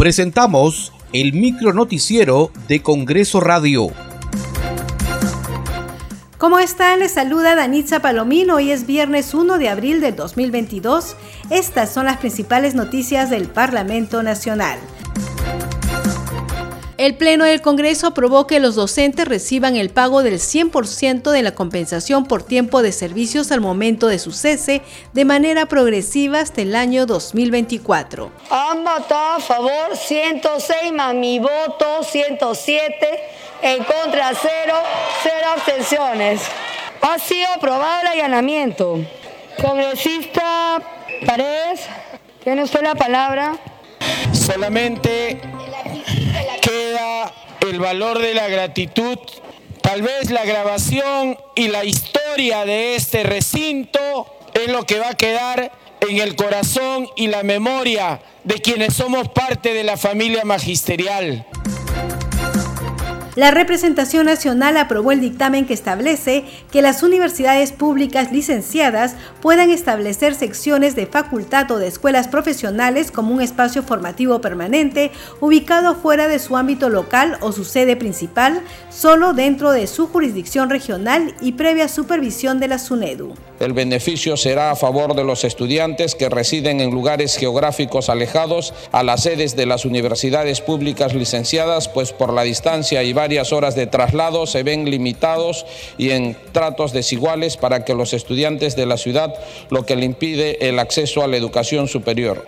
Presentamos el micro noticiero de Congreso Radio. ¿Cómo están? Les saluda Danitza Palomino. Hoy es viernes 1 de abril del 2022. Estas son las principales noticias del Parlamento Nacional. El Pleno del Congreso aprobó que los docentes reciban el pago del 100% de la compensación por tiempo de servicios al momento de su cese de manera progresiva hasta el año 2024. Han votado a favor 106 más mi voto 107, en contra 0, 0 abstenciones. Ha sido aprobado el allanamiento. Congresista Paredes, tiene usted la palabra. Solamente queda el valor de la gratitud. Tal vez la grabación y la historia de este recinto es lo que va a quedar en el corazón y la memoria de quienes somos parte de la familia magisterial. La representación nacional aprobó el dictamen que establece que las universidades públicas licenciadas puedan establecer secciones de facultad o de escuelas profesionales como un espacio formativo permanente ubicado fuera de su ámbito local o su sede principal, solo dentro de su jurisdicción regional y previa supervisión de la SUNEDU. El beneficio será a favor de los estudiantes que residen en lugares geográficos alejados a las sedes de las universidades públicas licenciadas, pues por la distancia y varias horas de traslado se ven limitados y en tratos desiguales para que los estudiantes de la ciudad, lo que le impide el acceso a la educación superior.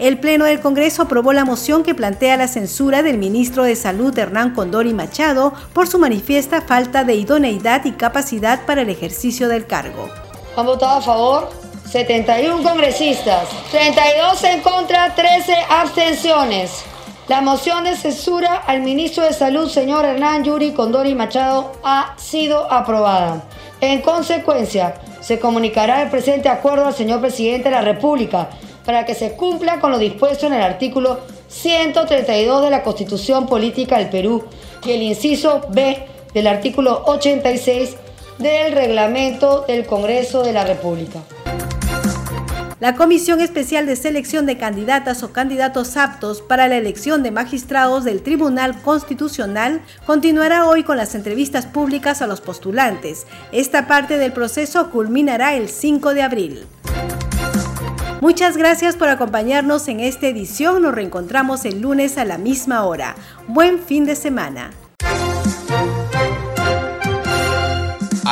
El Pleno del Congreso aprobó la moción que plantea la censura del ministro de Salud Hernán Condori Machado por su manifiesta falta de idoneidad y capacidad para el ejercicio del cargo. Han votado a favor 71 congresistas, 32 en contra, 13 abstenciones. La moción de censura al ministro de Salud, señor Hernán Yuri Condori Machado, ha sido aprobada. En consecuencia, se comunicará el presente acuerdo al señor presidente de la República para que se cumpla con lo dispuesto en el artículo 132 de la Constitución Política del Perú y el inciso B del artículo 86 del reglamento del Congreso de la República. La Comisión Especial de Selección de Candidatas o Candidatos Aptos para la elección de magistrados del Tribunal Constitucional continuará hoy con las entrevistas públicas a los postulantes. Esta parte del proceso culminará el 5 de abril. Muchas gracias por acompañarnos en esta edición. Nos reencontramos el lunes a la misma hora. Buen fin de semana.